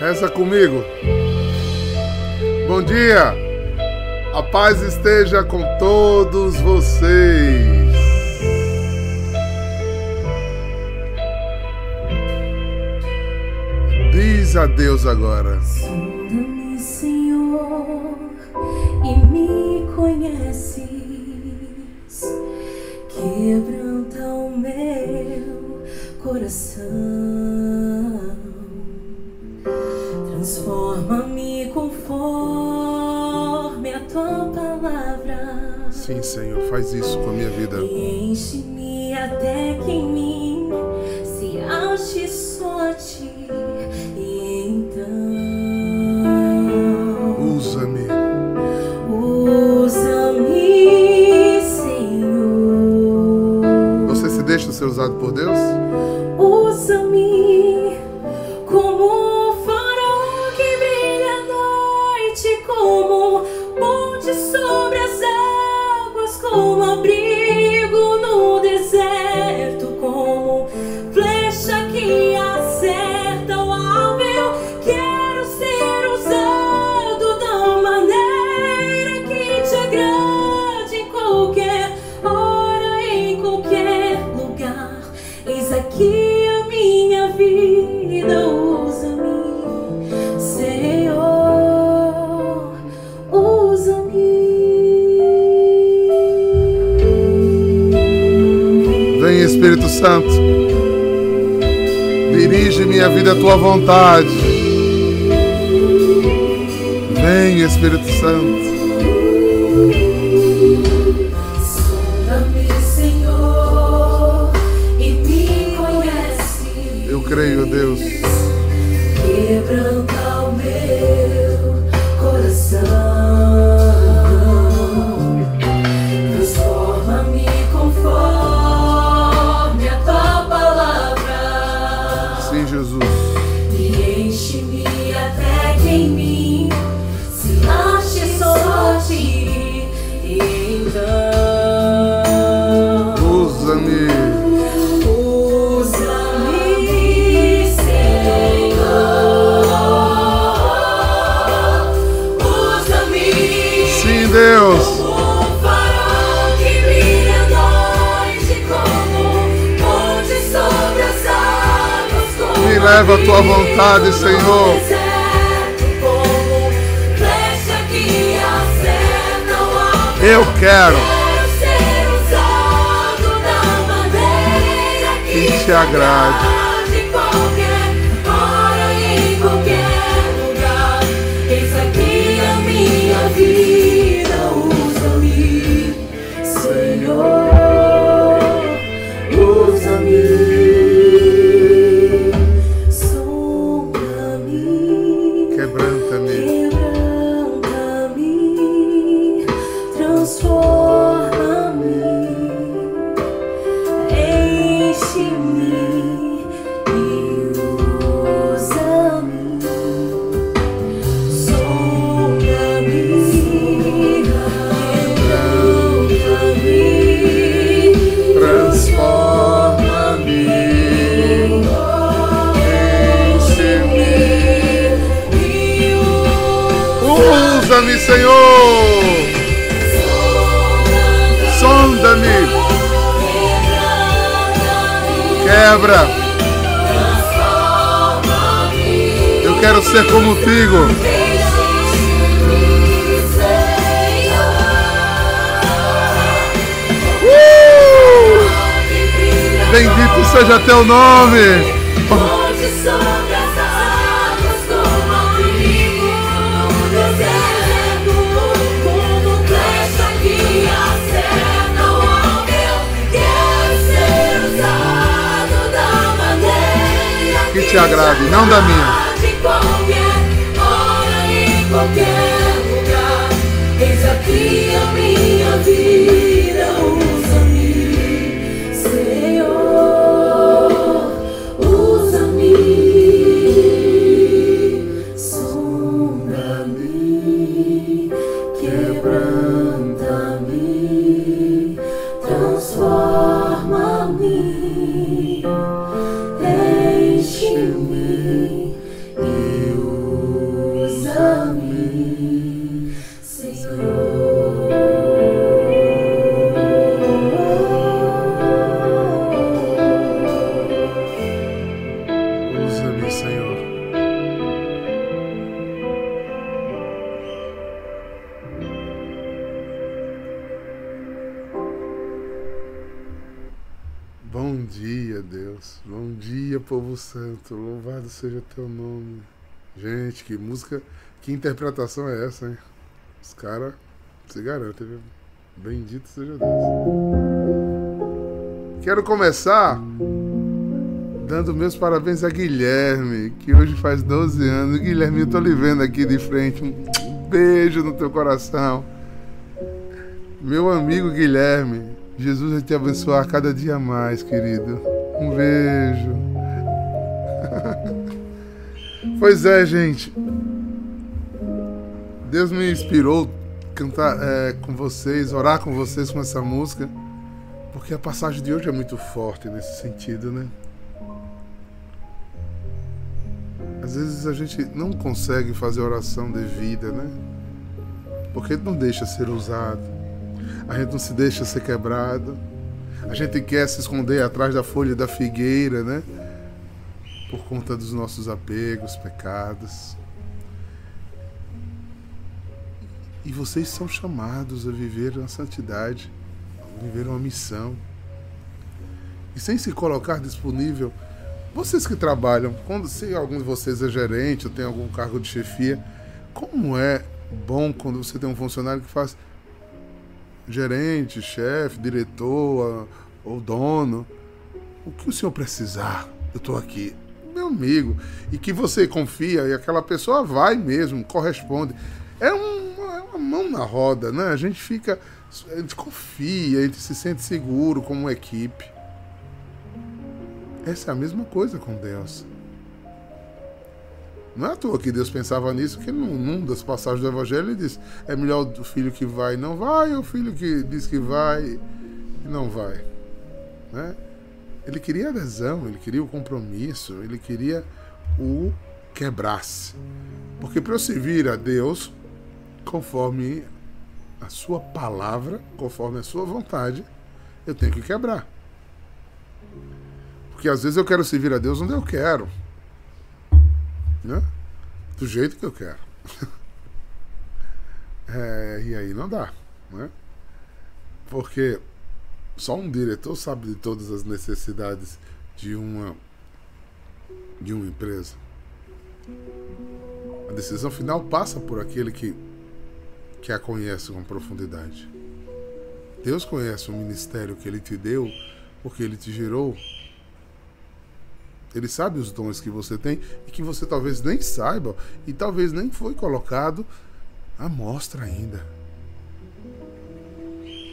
Reza comigo. Bom dia. A paz esteja com todos vocês. Diz a Deus agora. Sonda-me, Senhor, e me conheces. Quebranta o meu coração. Transforma-me conforme a tua palavra. Sim, Senhor, faz isso com a minha vida. Enche-me até que em mim se ache só a ti. E então Usa-me. usa-me, Senhor. Você se deixa ser usado por Deus? Usa-me Santo. Dirige minha vida à tua vontade. Vem, Espírito Santo. Leva à tua vontade, Senhor. Eu quero que te agrade. Quebra. Eu quero ser como. Uh! Bendito seja teu nome. Te agrade, não da minha. Eis aqui a minha vida, Bom dia, povo santo. Louvado seja teu nome. Gente, que música, que interpretação é essa, hein? Os caras se garantem, viu? Bendito seja Deus. Quero começar dando meus parabéns a Guilherme, que hoje faz 12 anos. Guilherme, eu tô lhe vendo aqui de frente. Um beijo no teu coração. Meu amigo Guilherme, Jesus vai te abençoar cada dia mais, querido. Um beijo. pois é, gente. Deus me inspirou cantar é, com vocês, orar com vocês com essa música, porque a passagem de hoje é muito forte nesse sentido, né? Às vezes a gente não consegue fazer oração devida, né? Porque não deixa ser usado. A gente não se deixa ser quebrado. A gente quer se esconder atrás da folha da figueira, né? Por conta dos nossos apegos, pecados. E vocês são chamados a viver na santidade, a viver uma missão. E sem se colocar disponível, vocês que trabalham, quando se algum de vocês é gerente ou tem algum cargo de chefia, como é bom quando você tem um funcionário que faz gerente, chefe, diretor ou dono, o que o senhor precisar, eu estou aqui, meu amigo, e que você confia e aquela pessoa vai mesmo, corresponde. É uma, é uma mão na roda, né? A gente fica, a gente confia, a gente se sente seguro como equipe. Essa é a mesma coisa com Deus. Não é à toa que Deus pensava nisso, que num, num das passagens do Evangelho ele diz: é melhor o filho que vai e não vai, ou o filho que diz que vai e não vai. Né? Ele queria adesão, ele queria o compromisso, ele queria o quebrasse. Porque para eu servir a Deus, conforme a sua palavra, conforme a sua vontade, eu tenho que quebrar. Porque às vezes eu quero servir a Deus onde eu quero. Né? Do jeito que eu quero. é, e aí não dá. Né? Porque só um diretor sabe de todas as necessidades de uma de uma empresa. A decisão final passa por aquele que, que a conhece com profundidade. Deus conhece o ministério que Ele te deu, porque Ele te gerou ele sabe os dons que você tem e que você talvez nem saiba e talvez nem foi colocado à mostra ainda.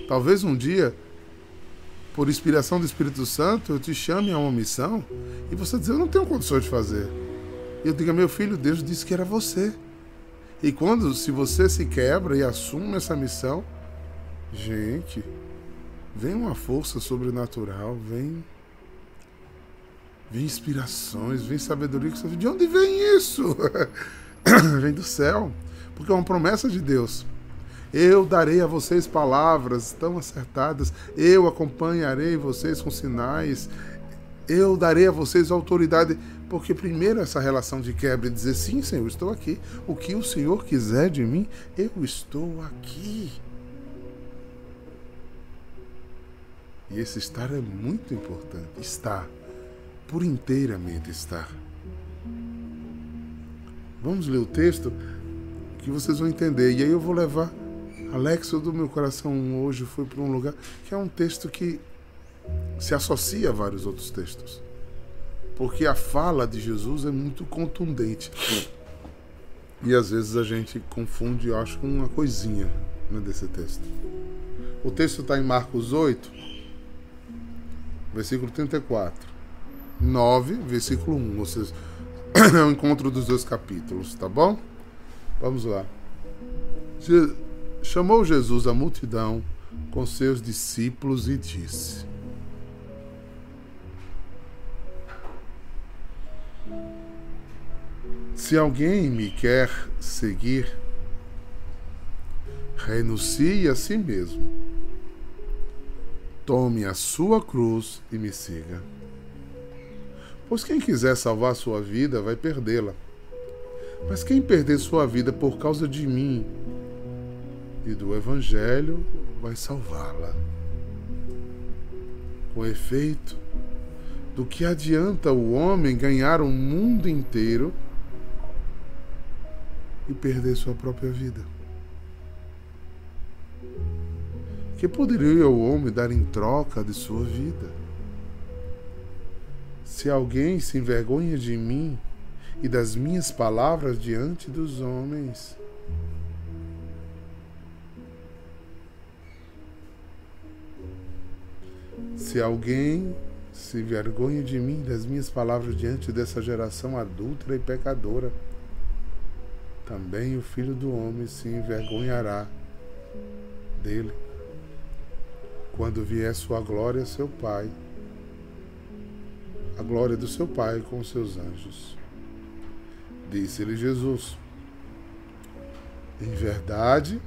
Talvez um dia, por inspiração do Espírito Santo, eu te chame a uma missão e você diz: Eu não tenho condições de fazer. E eu diga: Meu filho, Deus disse que era você. E quando, se você se quebra e assume essa missão, gente, vem uma força sobrenatural, vem vem inspirações, vem sabedoria. De onde vem isso? vem do céu, porque é uma promessa de Deus. Eu darei a vocês palavras tão acertadas, eu acompanharei vocês com sinais, eu darei a vocês autoridade, porque primeiro essa relação de quebra e dizer sim, Senhor, estou aqui. O que o Senhor quiser de mim, eu estou aqui. E esse estar é muito importante. Estar por inteiramente estar. Vamos ler o texto que vocês vão entender. E aí eu vou levar Alexo do meu coração hoje foi para um lugar que é um texto que se associa a vários outros textos. Porque a fala de Jesus é muito contundente. E às vezes a gente confunde, eu acho, com uma coisinha né, desse texto. O texto está em Marcos 8, versículo 34. 9, versículo 1. Ou seja, é o encontro dos dois capítulos, tá bom? Vamos lá. Chamou Jesus a multidão com seus discípulos e disse: Se alguém me quer seguir, renuncie a si mesmo. Tome a sua cruz e me siga. Pois quem quiser salvar sua vida vai perdê-la. Mas quem perder sua vida por causa de mim e do Evangelho vai salvá-la. Com efeito, do que adianta o homem ganhar o mundo inteiro e perder sua própria vida? Que poderia o homem dar em troca de sua vida? Se alguém se envergonha de mim e das minhas palavras diante dos homens, se alguém se envergonha de mim e das minhas palavras diante dessa geração adúltera e pecadora, também o filho do homem se envergonhará dele. Quando vier sua glória, seu Pai, a glória do seu Pai com os seus anjos. Disse-lhe Jesus: Em verdade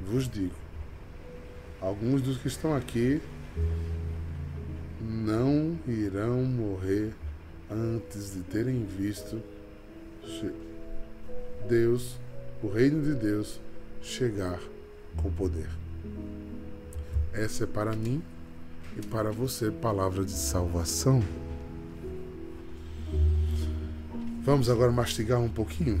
vos digo, alguns dos que estão aqui não irão morrer antes de terem visto Deus, o reino de Deus, chegar com poder. Essa é para mim e para você palavra de salvação. Vamos agora mastigar um pouquinho.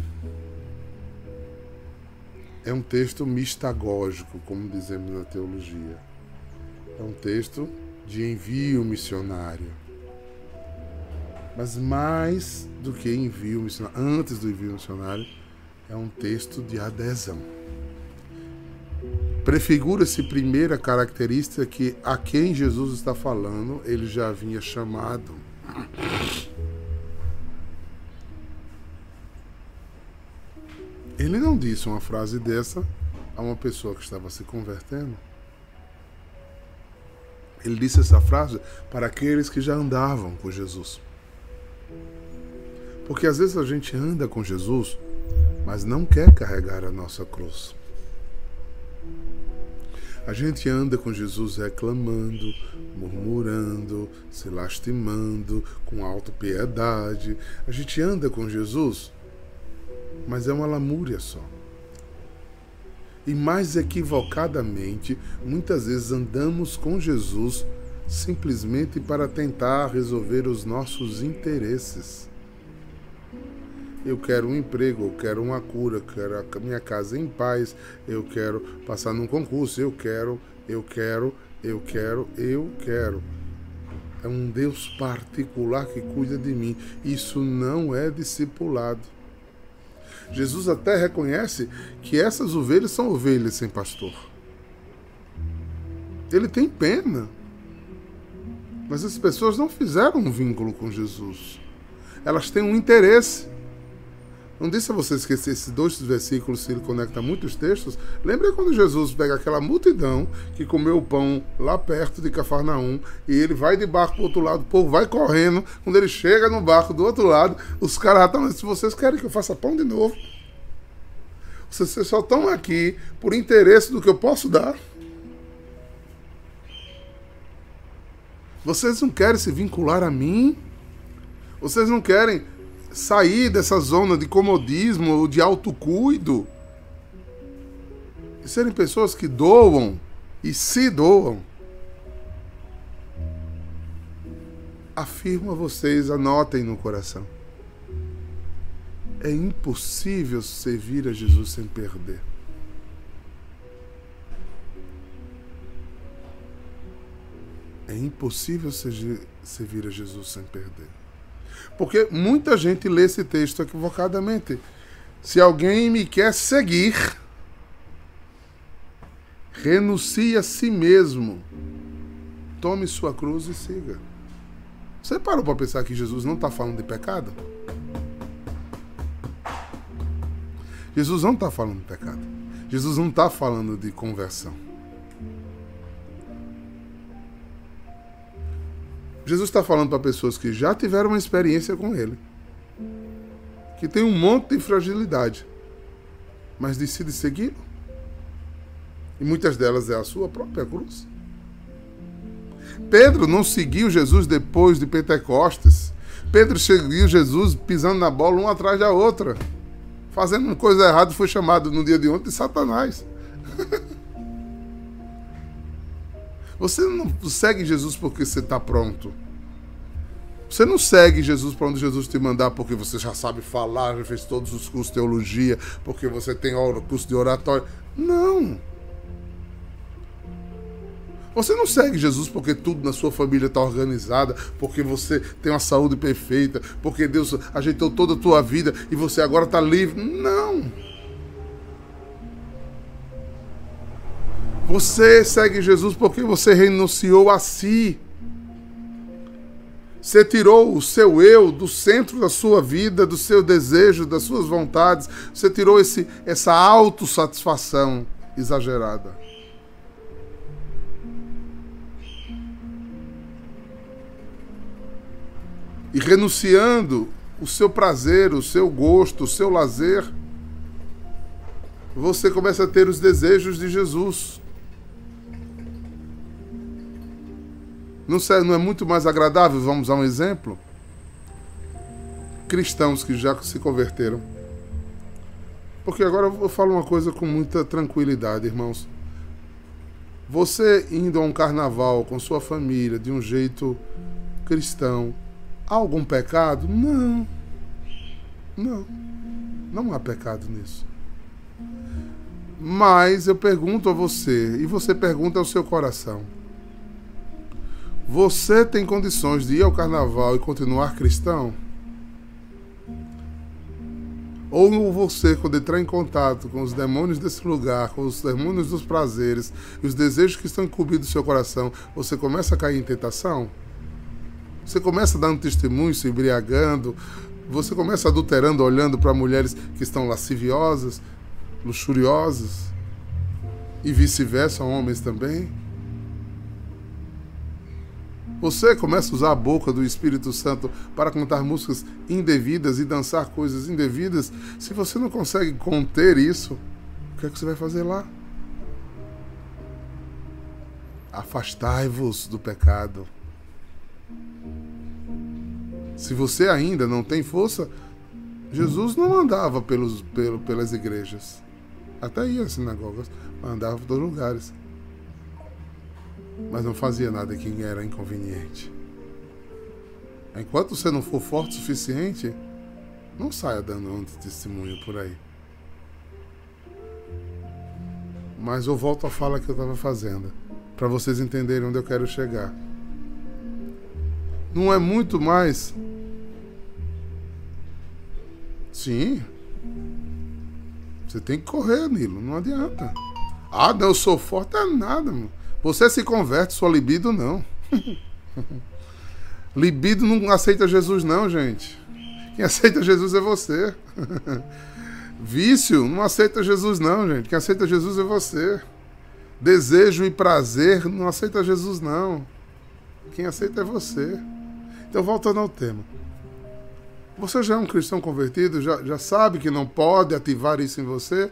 É um texto mistagógico, como dizemos na teologia. É um texto de envio missionário. Mas mais do que envio missionário, antes do envio missionário, é um texto de adesão prefigura-se primeira característica que a quem Jesus está falando, ele já havia chamado. Ele não disse uma frase dessa a uma pessoa que estava se convertendo. Ele disse essa frase para aqueles que já andavam com Jesus. Porque às vezes a gente anda com Jesus, mas não quer carregar a nossa cruz. A gente anda com Jesus reclamando, murmurando, se lastimando, com autopiedade. A gente anda com Jesus, mas é uma lamúria só. E mais equivocadamente, muitas vezes andamos com Jesus simplesmente para tentar resolver os nossos interesses eu quero um emprego, eu quero uma cura, eu quero a minha casa em paz, eu quero passar num concurso, eu quero, eu quero, eu quero, eu quero. É um Deus particular que cuida de mim. Isso não é discipulado. Jesus até reconhece que essas ovelhas são ovelhas sem pastor. Ele tem pena. Mas as pessoas não fizeram um vínculo com Jesus. Elas têm um interesse. Não disse a vocês que esses dois versículos se conectam a muitos textos? Lembra quando Jesus pega aquela multidão que comeu o pão lá perto de Cafarnaum e ele vai de barco para o outro lado, o povo vai correndo. Quando ele chega no barco do outro lado, os caras já estão se vocês querem que eu faça pão de novo, vocês só estão aqui por interesse do que eu posso dar. Vocês não querem se vincular a mim? Vocês não querem sair dessa zona de comodismo ou de autocuido e serem pessoas que doam e se doam. Afirmo a vocês, anotem no coração. É impossível servir a Jesus sem perder. É impossível servir a Jesus sem perder. Porque muita gente lê esse texto equivocadamente. Se alguém me quer seguir, renuncie a si mesmo. Tome sua cruz e siga. Você parou para pensar que Jesus não está falando de pecado? Jesus não está falando de pecado. Jesus não está falando de conversão. Jesus está falando para pessoas que já tiveram uma experiência com Ele, que tem um monte de fragilidade, mas decide segui-lo. E muitas delas é a sua própria cruz. Pedro não seguiu Jesus depois de Pentecostes, Pedro seguiu Jesus pisando na bola uma atrás da outra. Fazendo coisa errada, foi chamado no dia de ontem de Satanás. Você não segue Jesus porque você está pronto. Você não segue Jesus para onde Jesus te mandar porque você já sabe falar, já fez todos os cursos de teologia, porque você tem curso de oratório. Não. Você não segue Jesus porque tudo na sua família está organizada, porque você tem uma saúde perfeita, porque Deus ajeitou toda a tua vida e você agora está livre. Não. Você segue Jesus porque você renunciou a si. Você tirou o seu eu do centro da sua vida, do seu desejo, das suas vontades. Você tirou esse, essa autossatisfação exagerada. e renunciando o seu prazer, o seu gosto, o seu lazer, você começa a ter os desejos de Jesus. Não, não é muito mais agradável? Vamos a um exemplo? Cristãos que já se converteram. Porque agora eu falo uma coisa com muita tranquilidade, irmãos. Você indo a um carnaval com sua família de um jeito cristão, Há algum pecado? Não. Não. Não há pecado nisso. Mas eu pergunto a você, e você pergunta ao seu coração: Você tem condições de ir ao carnaval e continuar cristão? Ou você, quando entrar em contato com os demônios desse lugar, com os demônios dos prazeres e os desejos que estão incumbidos no seu coração, você começa a cair em tentação? Você começa dando testemunho, se embriagando, você começa adulterando, olhando para mulheres que estão lasciviosas, luxuriosas, e vice-versa, homens também. Você começa a usar a boca do Espírito Santo para cantar músicas indevidas e dançar coisas indevidas. Se você não consegue conter isso, o que é que você vai fazer lá? Afastai-vos do pecado. Se você ainda não tem força, Jesus não andava pelos, pelo, pelas igrejas. Até ia às sinagogas, andava por todos lugares. Mas não fazia nada que era inconveniente. Enquanto você não for forte o suficiente, não saia dando um testemunho por aí. Mas eu volto à fala que eu estava fazendo, para vocês entenderem onde eu quero chegar não é muito mais. Sim. Você tem que correr, Nilo. Não adianta. Ah, não, eu sou forte, é nada, mano. Você se converte, sua libido não. libido não aceita Jesus, não, gente. Quem aceita Jesus é você. Vício não aceita Jesus, não, gente. Quem aceita Jesus é você. Desejo e prazer não aceita Jesus, não. Quem aceita é você. Então, voltando ao tema. Você já é um cristão convertido, já, já sabe que não pode ativar isso em você?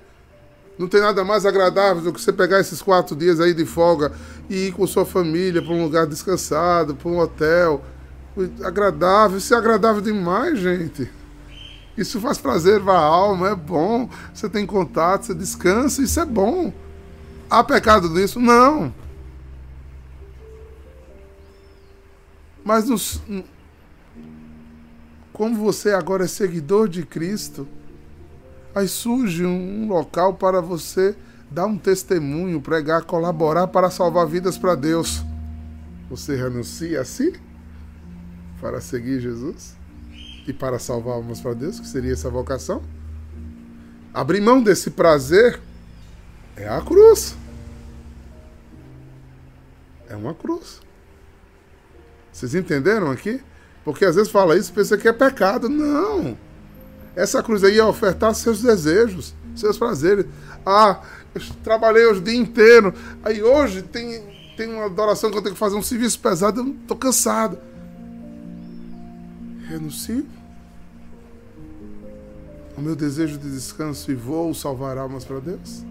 Não tem nada mais agradável do que você pegar esses quatro dias aí de folga e ir com sua família para um lugar descansado, para um hotel. Agradável, isso é agradável demais, gente. Isso faz prazer para a alma, é bom. Você tem contato, você descansa, isso é bom. Há pecado nisso? Não. Mas nos, como você agora é seguidor de Cristo, aí surge um local para você dar um testemunho, pregar, colaborar para salvar vidas para Deus. Você renuncia a si para seguir Jesus e para salvar almas para Deus, que seria essa vocação? Abrir mão desse prazer é a cruz. É uma cruz. Vocês entenderam aqui? Porque às vezes fala isso e pensa que é pecado. Não. Essa cruz aí é ofertar seus desejos, seus prazeres. Ah, eu trabalhei o dia inteiro. Aí hoje tem, tem uma adoração que eu tenho que fazer um serviço pesado, eu estou cansado. Renuncio o meu desejo de descanso e vou salvar almas para Deus?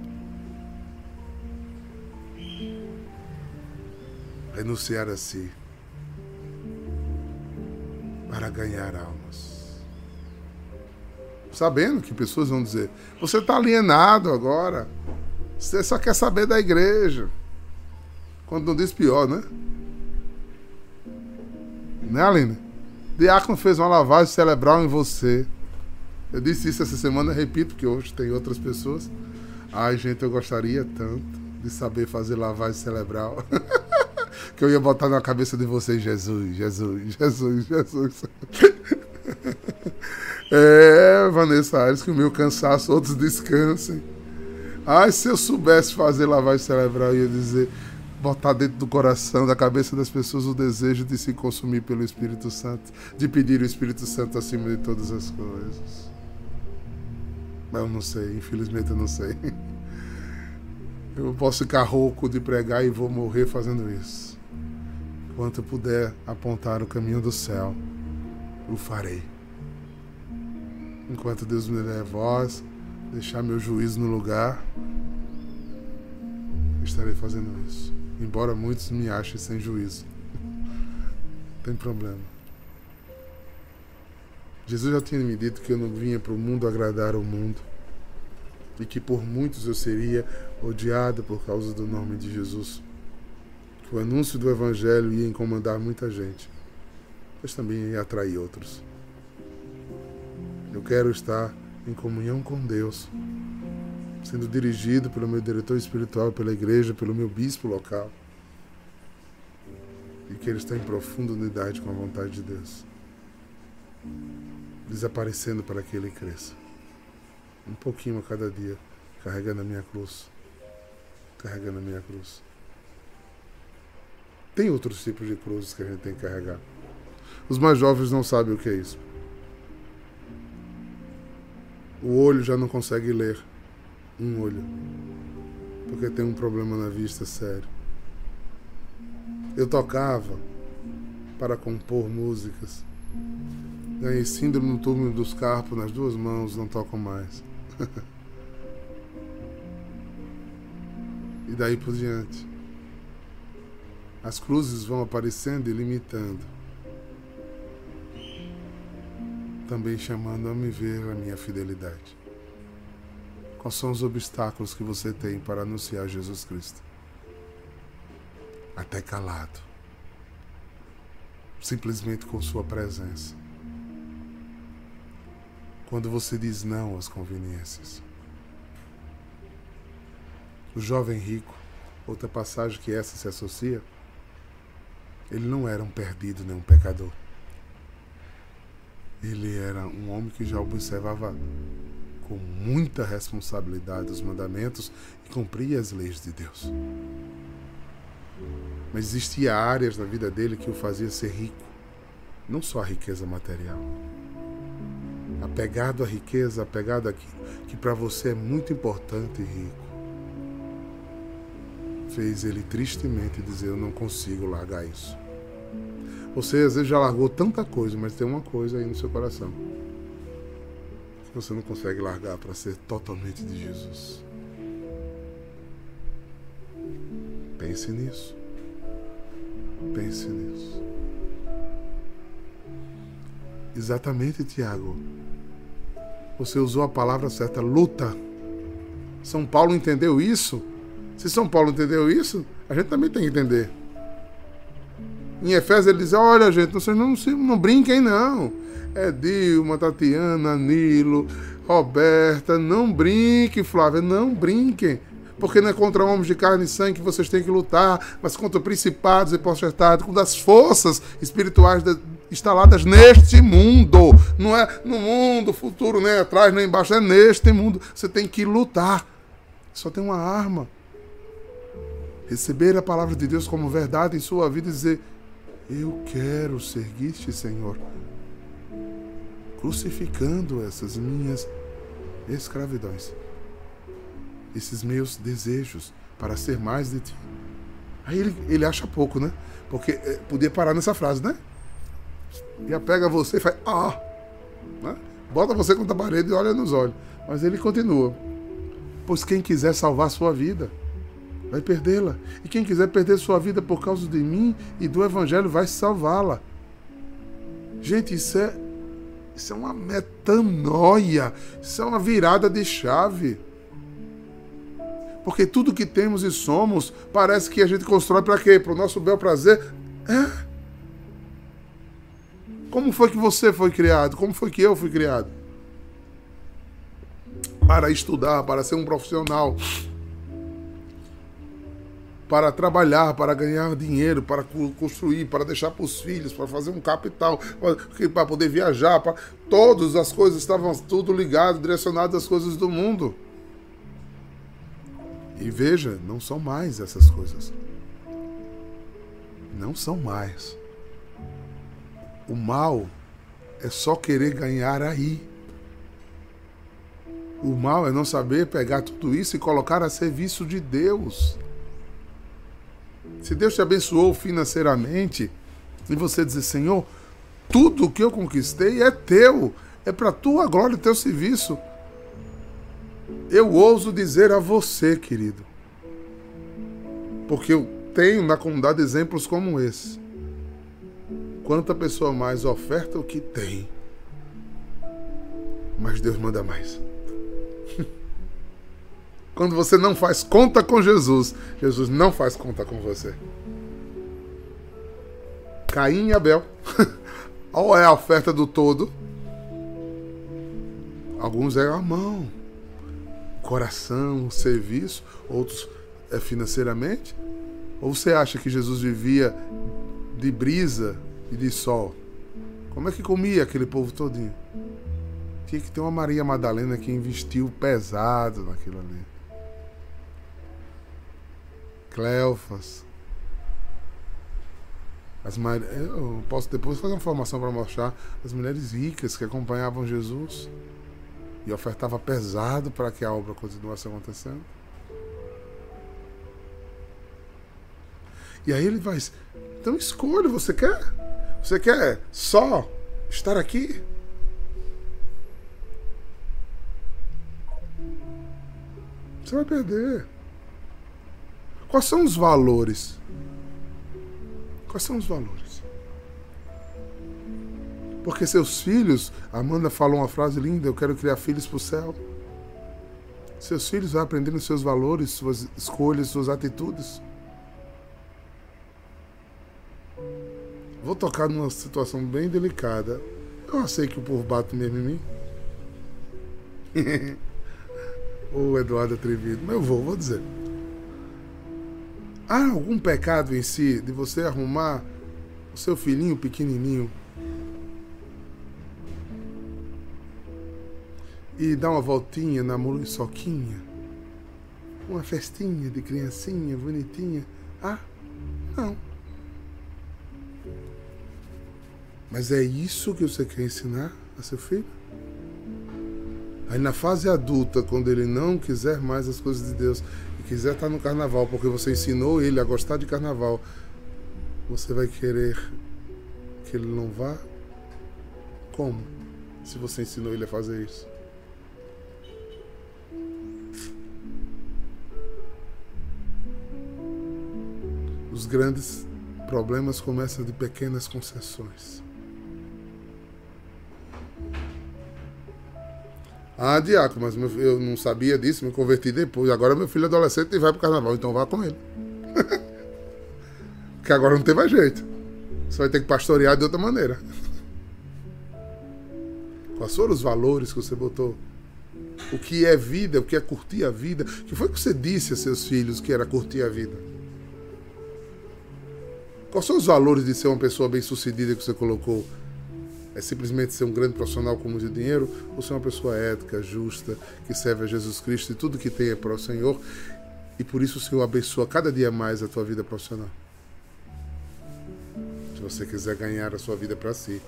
Renunciar a si para ganhar almas. Sabendo que pessoas vão dizer: você está alienado agora. Você só quer saber da igreja. Quando não diz pior, né? Né, Aline? Diácono fez uma lavagem cerebral em você. Eu disse isso essa semana, repito, que hoje tem outras pessoas. Ai, gente, eu gostaria tanto de saber fazer lavagem cerebral. que eu ia botar na cabeça de vocês, Jesus, Jesus, Jesus, Jesus. É, Vanessa Aires, que o meu cansaço, outros descansem. Ai, se eu soubesse fazer lavagem cerebral, eu ia dizer, botar dentro do coração, da cabeça das pessoas o desejo de se consumir pelo Espírito Santo, de pedir o Espírito Santo acima de todas as coisas. Mas eu não sei, infelizmente eu não sei. Eu posso ficar rouco de pregar e vou morrer fazendo isso. Enquanto eu puder apontar o caminho do céu, o farei. Enquanto Deus me der voz, deixar meu juízo no lugar, estarei fazendo isso. Embora muitos me achem sem juízo. Não tem problema. Jesus já tinha me dito que eu não vinha para o mundo agradar o mundo e que por muitos eu seria odiado por causa do nome de Jesus. Que o anúncio do Evangelho ia incomodar muita gente, mas também ia atrair outros. Eu quero estar em comunhão com Deus, sendo dirigido pelo meu diretor espiritual, pela igreja, pelo meu bispo local. E que ele está em profunda unidade com a vontade de Deus desaparecendo para que ele cresça. Um pouquinho a cada dia, carregando a minha cruz. Carregando a minha cruz. Tem outros tipos de cruzes que a gente tem que carregar. Os mais jovens não sabem o que é isso. O olho já não consegue ler. Um olho. Porque tem um problema na vista sério. Eu tocava para compor músicas Ganhei síndrome no túmulo dos carpos nas duas mãos, não toco mais. e daí por diante. As cruzes vão aparecendo e limitando. Também chamando a me ver a minha fidelidade. Quais são os obstáculos que você tem para anunciar Jesus Cristo? Até calado. Simplesmente com sua presença quando você diz não às conveniências. O jovem rico, outra passagem que essa se associa, ele não era um perdido nem um pecador. Ele era um homem que já observava com muita responsabilidade os mandamentos e cumpria as leis de Deus. Mas existia áreas da vida dele que o fazia ser rico, não só a riqueza material apegado à riqueza, apegado àquilo que para você é muito importante e rico, fez ele tristemente dizer: Eu não consigo largar isso. Você às vezes já largou tanta coisa, mas tem uma coisa aí no seu coração que você não consegue largar para ser totalmente de Jesus. Pense nisso. Pense nisso. Exatamente, Tiago. Você usou a palavra certa, luta. São Paulo entendeu isso? Se São Paulo entendeu isso, a gente também tem que entender. Em Efésios ele diz: Olha, gente, vocês não, não brinquem, não. É Dilma, Tatiana, Nilo, Roberta. Não brinquem, Flávia, não brinquem. Porque não é contra homens de carne e sangue que vocês têm que lutar, mas contra principados e potestades, contra as forças espirituais instaladas neste mundo. Não é no mundo futuro, nem atrás, nem embaixo, é neste mundo. Você tem que lutar. Só tem uma arma. Receber a palavra de Deus como verdade em sua vida e dizer: Eu quero seguir-te, Senhor. Crucificando essas minhas escravidões, esses meus desejos para ser mais de ti. Aí ele, ele acha pouco, né? Porque é, podia parar nessa frase, né? Já pega você e faz, ah! Né? Bota você contra a parede e olha nos olhos. Mas ele continua. Pois quem quiser salvar sua vida, vai perdê-la. E quem quiser perder sua vida por causa de mim e do Evangelho, vai salvá-la. Gente, isso é, isso é uma metanoia. Isso é uma virada de chave. Porque tudo que temos e somos parece que a gente constrói para quê? Para o nosso bel prazer? É. Como foi que você foi criado? Como foi que eu fui criado? Para estudar, para ser um profissional, para trabalhar, para ganhar dinheiro, para construir, para deixar para os filhos, para fazer um capital, para poder viajar, para todas as coisas estavam tudo ligado, direcionado às coisas do mundo. E veja, não são mais essas coisas. Não são mais. O mal é só querer ganhar aí. O mal é não saber pegar tudo isso e colocar a serviço de Deus. Se Deus te abençoou financeiramente e você dizer, Senhor, tudo que eu conquistei é teu, é para tua glória e teu serviço. Eu ouso dizer a você, querido, porque eu tenho na comunidade exemplos como esse. Quanta pessoa mais oferta o que tem, mas Deus manda mais. Quando você não faz conta com Jesus, Jesus não faz conta com você. Caim e Abel. Ou é a oferta do todo? Alguns é a mão, coração, serviço, outros é financeiramente. Ou você acha que Jesus vivia de brisa e de sol? Como é que comia aquele povo todinho? Tinha que ter uma Maria Madalena que investiu pesado naquilo ali. Cleofas. As Eu posso depois fazer uma formação para mostrar as mulheres ricas que acompanhavam Jesus e ofertava pesado para que a obra continuasse acontecendo. E aí ele vai. Então escolha, você quer? Você quer só estar aqui? Você vai perder. Quais são os valores? Quais são os valores? Porque seus filhos, Amanda falou uma frase linda, eu quero criar filhos para o céu. Seus filhos vão aprendendo seus valores, suas escolhas, suas atitudes. Vou tocar numa situação bem delicada. Eu sei que o povo bate mesmo em mim. o Eduardo Atrevido, mas eu vou, vou dizer. Há algum pecado em si de você arrumar o seu filhinho pequenininho e dar uma voltinha na muriçoquinha? Uma festinha de criancinha bonitinha? Ah, não. Mas é isso que você quer ensinar a seu filho? Aí na fase adulta, quando ele não quiser mais as coisas de Deus, quiser estar no carnaval porque você ensinou ele a gostar de carnaval, você vai querer que ele não vá? Como? Se você ensinou ele a fazer isso. Os grandes problemas começam de pequenas concessões. Ah, Diácono, mas eu não sabia disso, me converti depois. Agora meu filho é adolescente e vai pro carnaval, então vá com ele. Porque agora não tem mais jeito. Você vai ter que pastorear de outra maneira. Quais foram os valores que você botou? O que é vida, o que é curtir a vida? O que foi que você disse a seus filhos que era curtir a vida? Quais são os valores de ser uma pessoa bem-sucedida que você colocou é simplesmente ser um grande profissional com muito dinheiro ou ser uma pessoa ética, justa, que serve a Jesus Cristo e tudo que tem é para o Senhor. E por isso o Senhor abençoa cada dia mais a tua vida profissional. Se você quiser ganhar a sua vida para si,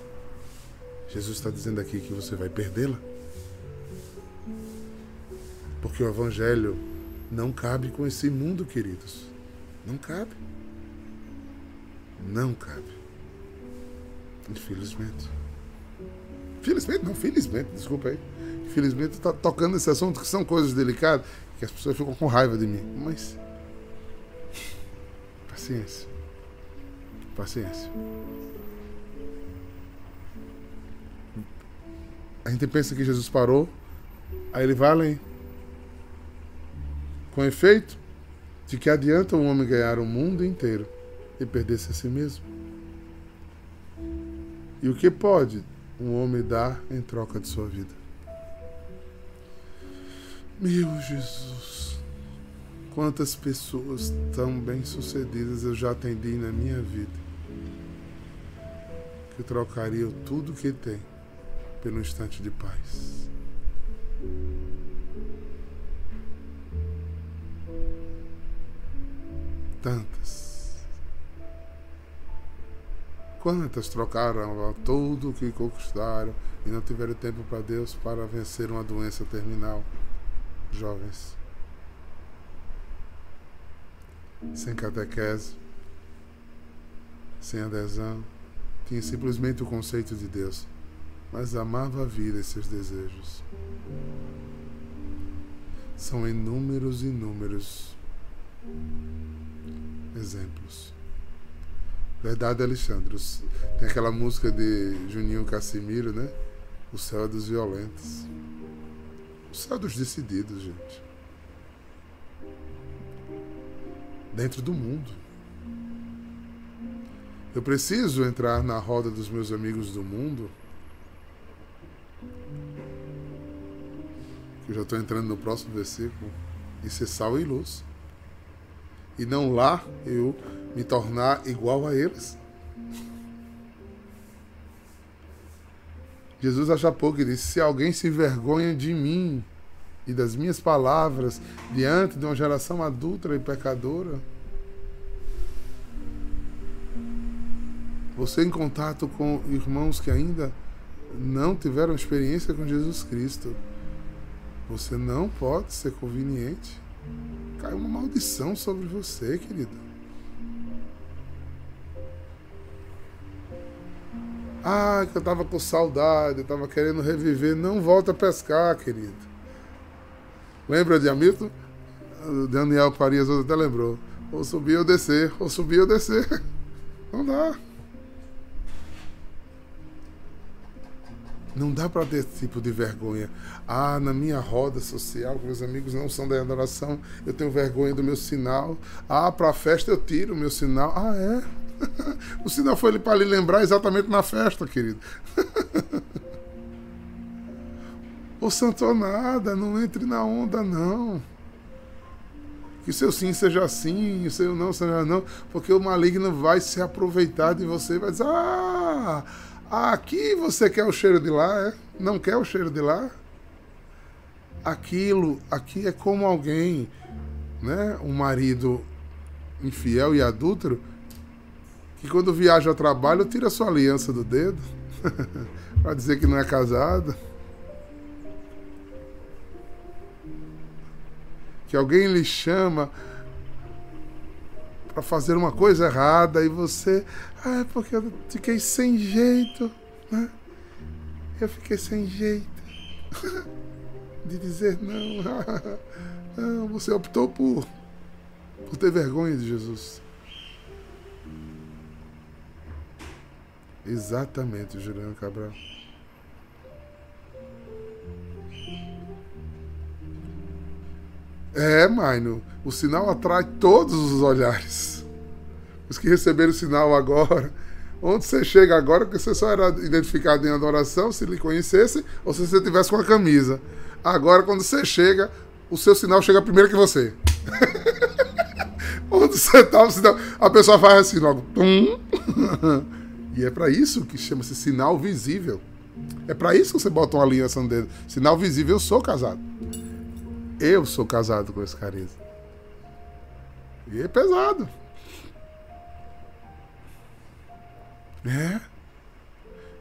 Jesus está dizendo aqui que você vai perdê-la. Porque o Evangelho não cabe com esse mundo, queridos. Não cabe. Não cabe. Infelizmente. Felizmente, não, felizmente, desculpa aí. Felizmente está tocando esse assunto que são coisas delicadas que as pessoas ficam com raiva de mim. Mas. Paciência. Paciência. A gente pensa que Jesus parou, aí ele vai além. Com efeito, de que adianta um homem ganhar o mundo inteiro e perder-se a si mesmo? E o que pode um homem dar em troca de sua vida? Meu Jesus, quantas pessoas tão bem-sucedidas eu já atendi na minha vida que trocariam tudo que tem pelo instante de paz. Tantas. Quantas trocaram tudo o que conquistaram e não tiveram tempo para Deus para vencer uma doença terminal? Jovens. Sem catequese, sem adesão, tinha simplesmente o conceito de Deus, mas amava a vida e seus desejos. São inúmeros, inúmeros exemplos. Verdade, Alexandre. Tem aquela música de Juninho Cassimiro, né? O céu é dos violentos. O céu dos decididos, gente. Dentro do mundo. Eu preciso entrar na roda dos meus amigos do mundo. Eu já estou entrando no próximo versículo. E ser sal e luz. E não lá eu me tornar igual a eles. Jesus acha pouco e disse: Se alguém se envergonha de mim e das minhas palavras diante de uma geração adulta e pecadora, você em contato com irmãos que ainda não tiveram experiência com Jesus Cristo, você não pode ser conveniente. Cai uma maldição sobre você, querido. Ah, que eu tava com saudade, eu tava querendo reviver. Não volta a pescar, querido. Lembra de Hamilton? Daniel Farias até lembrou. Ou subir ou descer, ou subir ou descer. Não dá. Não dá para ter esse tipo de vergonha. Ah, na minha roda social, meus amigos não são da adoração, eu tenho vergonha do meu sinal. Ah, para festa eu tiro o meu sinal. Ah, é? o sinal foi para lhe lembrar exatamente na festa, querido. Ô santonada, não entre na onda, não. Que seu sim seja sim, seu não seja não, porque o maligno vai se aproveitar de você e vai dizer: Ah! Aqui você quer o cheiro de lá, é? Não quer o cheiro de lá? Aquilo, aqui é como alguém, né? Um marido infiel e adúltero, que quando viaja ao trabalho tira sua aliança do dedo para dizer que não é casado. Que alguém lhe chama para fazer uma coisa errada e você, ah, é porque eu fiquei sem jeito, né? Eu fiquei sem jeito de dizer não. não você optou por, por ter vergonha de Jesus. Exatamente, Juliano Cabral. É, Maino, o sinal atrai todos os olhares. Os que receberam o sinal agora. Onde você chega agora, porque você só era identificado em adoração, se lhe conhecesse, ou se você tivesse com a camisa. Agora, quando você chega, o seu sinal chega primeiro que você. Onde você está, o sinal... a pessoa faz assim logo. Tum. e é para isso que chama-se sinal visível. É para isso que você bota uma aliança no dedo. Sinal visível, eu sou casado. Eu sou casado com esse carisma. E é pesado. É.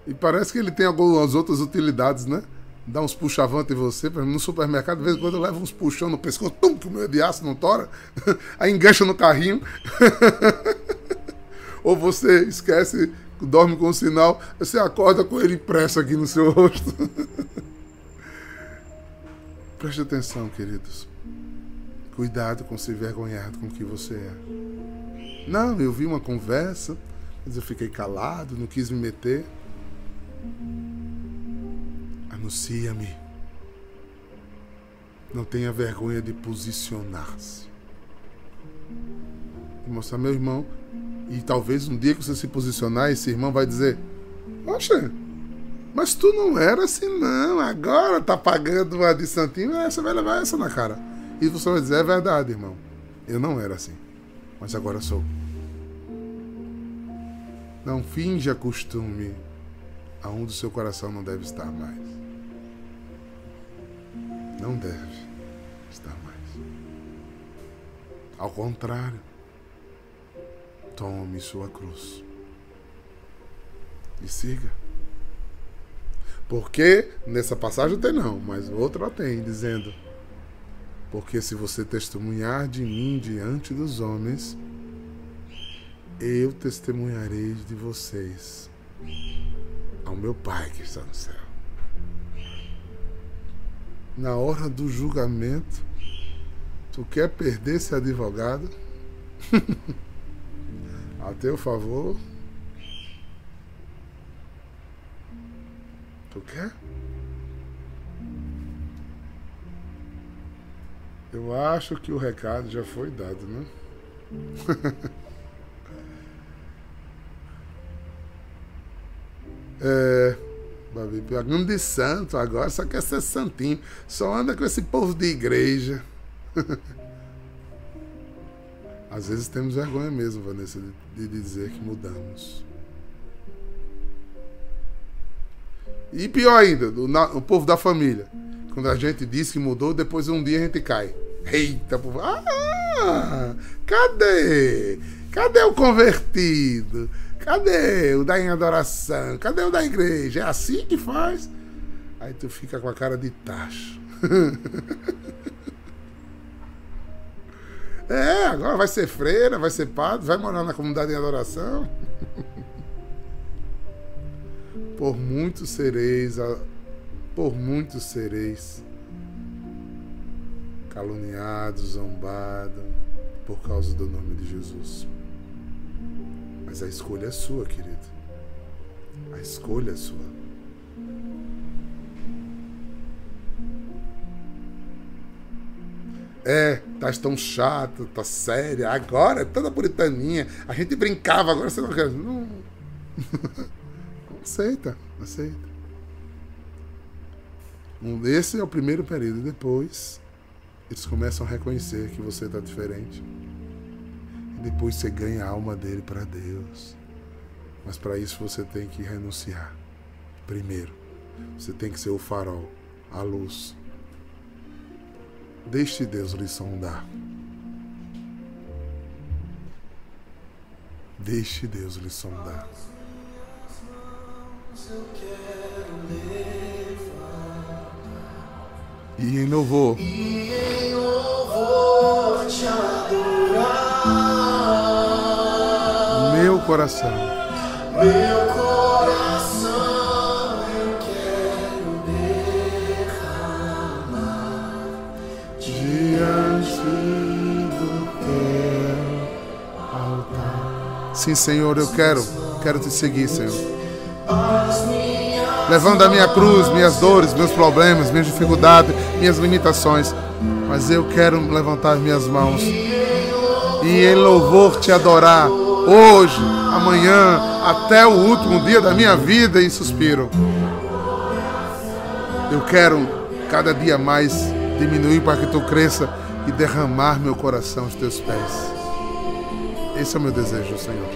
E parece que ele tem algumas outras utilidades, né? Dá uns puxavantes em você. No supermercado, de vez em quando eu levo uns puxão no pescoço, tum, que o meu de aço não tora. Aí engancha no carrinho. Ou você esquece, dorme com o sinal, você acorda com ele impresso aqui no seu rosto. Preste atenção, queridos. Cuidado com se envergonhar com o que você é. Não, eu vi uma conversa, mas eu fiquei calado, não quis me meter. A Renuncia-me. Não tenha vergonha de posicionar-se. Mostrar meu irmão. E talvez um dia que você se posicionar, esse irmão vai dizer: Poxa, mas tu não era assim, não. Agora tá pagando uma de santinho, você vai levar essa na cara. E você vai dizer: É verdade, irmão. Eu não era assim. Mas agora sou. Não finja costume aonde o seu coração não deve estar mais. Não deve estar mais. Ao contrário, tome sua cruz e siga. Porque nessa passagem tem não, mas outra tem, dizendo: Porque se você testemunhar de mim diante dos homens, eu testemunharei de vocês ao meu Pai que está no céu. Na hora do julgamento, tu quer perder esse advogado? a teu favor? Tu quer? Eu acho que o recado já foi dado, né? é. Babi, pegando de santo agora, só quer ser santinho. Só anda com esse povo de igreja. Às vezes temos vergonha mesmo, Vanessa, de dizer que mudamos. E pior ainda, do, na, o povo da família. Quando a gente diz que mudou, depois um dia a gente cai. Eita, povo. Ah, cadê? Cadê o convertido? Cadê o da em adoração? Cadê o da igreja? É assim que faz? Aí tu fica com a cara de tacho. é, agora vai ser freira, vai ser padre, vai morar na comunidade em adoração. por muitos sereis, por muitos sereis caluniados, zombados por causa do nome de Jesus. Mas a escolha é sua, querido. A escolha é sua. É, tá tão chata, tá séria. Agora é toda puritaninha. A gente brincava, agora você não quer. Não. Aceita, aceita. Esse é o primeiro período. Depois, eles começam a reconhecer que você está diferente. E depois você ganha a alma dele para Deus. Mas para isso você tem que renunciar. Primeiro, você tem que ser o farol, a luz. Deixe Deus lhe sondar. Deixe Deus lhe sondar. E em louvor. E em louvor te adorar. Meu coração. Meu Sim, Senhor, eu quero, quero te seguir, Senhor. Levando a minha cruz, minhas dores, meus problemas, minhas dificuldades, minhas limitações. Mas eu quero levantar minhas mãos e em louvor te adorar hoje, amanhã, até o último dia da minha vida e suspiro. Eu quero cada dia mais diminuir para que tu cresça e derramar meu coração aos teus pés. Esse é o meu desejo, Senhor.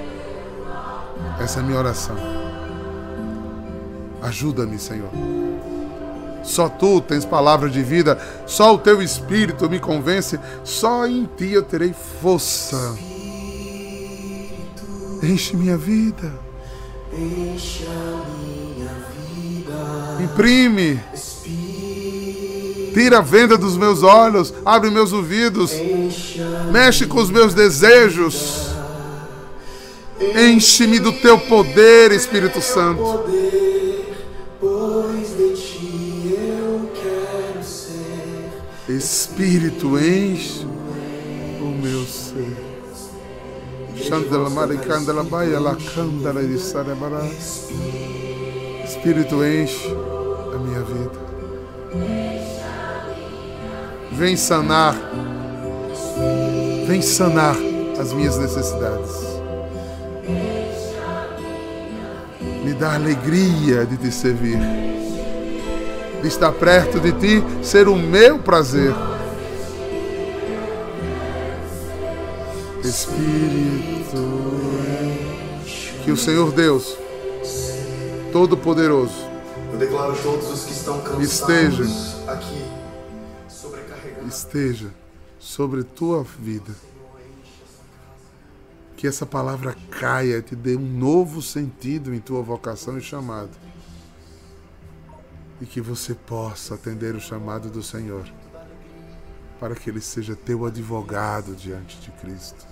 Essa é a minha oração. Ajuda-me, Senhor. Só tu tens palavra de vida, só o teu espírito me convence, só em ti eu terei força. Enche minha vida. Enche a minha vida. Imprime. Tira a venda dos meus olhos, abre meus ouvidos, mexe com os meus desejos. Enche-me do teu poder, Espírito Santo. Espírito, enche o meu ser. Chandela maricandela baia la candela. Espírito, enche a minha vida. Vem sanar. Vem sanar as minhas necessidades. Dá alegria de te servir. De estar perto de ti, ser o meu prazer. Espírito, que o Senhor Deus, Todo-Poderoso, Eu declaro todos os que estão cansados Esteja. aqui, esteja sobre tua vida. Que essa palavra caia e te dê um novo sentido em tua vocação e chamado. E que você possa atender o chamado do Senhor. Para que ele seja teu advogado diante de Cristo.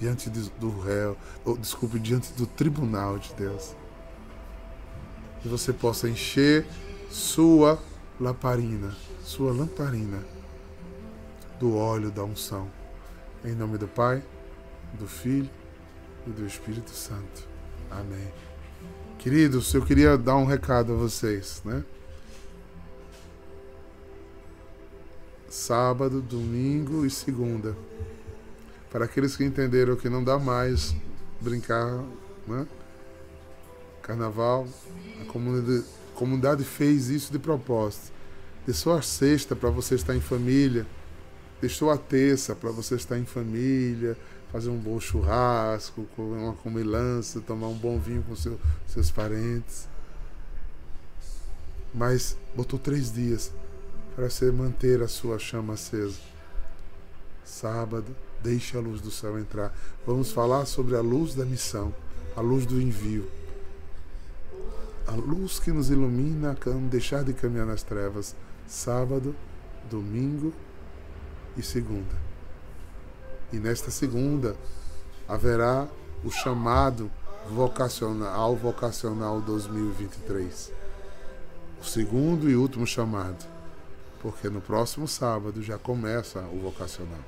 Diante do réu, ou desculpe, diante do tribunal de Deus. Que você possa encher sua lamparina, sua lamparina do óleo da unção. Em nome do Pai, do Filho e do Espírito Santo. Amém. Queridos, eu queria dar um recado a vocês, né? Sábado, domingo e segunda. Para aqueles que entenderam que não dá mais brincar, né? Carnaval, a comunidade, a comunidade fez isso de propósito. Deixou a sexta para você estar em família. Deixou a terça para você estar em família, fazer um bom churrasco, comer uma comilança, tomar um bom vinho com seu, seus parentes. Mas botou três dias para você manter a sua chama acesa. Sábado, deixe a luz do céu entrar. Vamos falar sobre a luz da missão, a luz do envio. A luz que nos ilumina a deixar de caminhar nas trevas. Sábado, domingo e segunda. E nesta segunda haverá o chamado vocacional vocacional 2023. O segundo e último chamado. Porque no próximo sábado já começa o vocacional.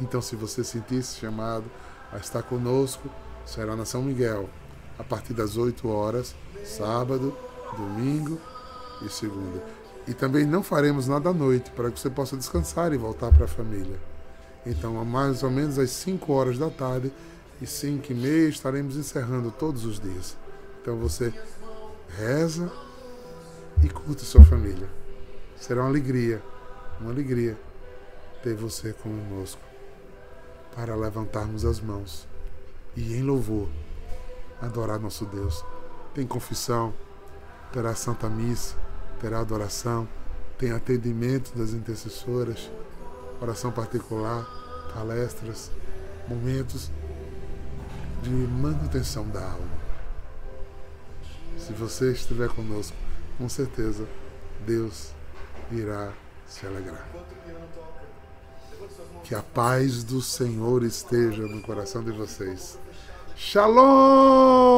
Então, se você sentir esse chamado a estar conosco, será na São Miguel, a partir das 8 horas, sábado, domingo e segunda. E também não faremos nada à noite, para que você possa descansar e voltar para a família. Então, a mais ou menos às 5 horas da tarde e 5 e meia estaremos encerrando todos os dias. Então, você reza e curte sua família. Será uma alegria, uma alegria ter você conosco para levantarmos as mãos e em louvor adorar nosso Deus. Tem confissão, terá Santa Missa, terá adoração, tem atendimento das intercessoras, oração particular, palestras, momentos de manutenção da alma. Se você estiver conosco, com certeza Deus irá se alegrar. Que a paz do Senhor esteja no coração de vocês. Shalom!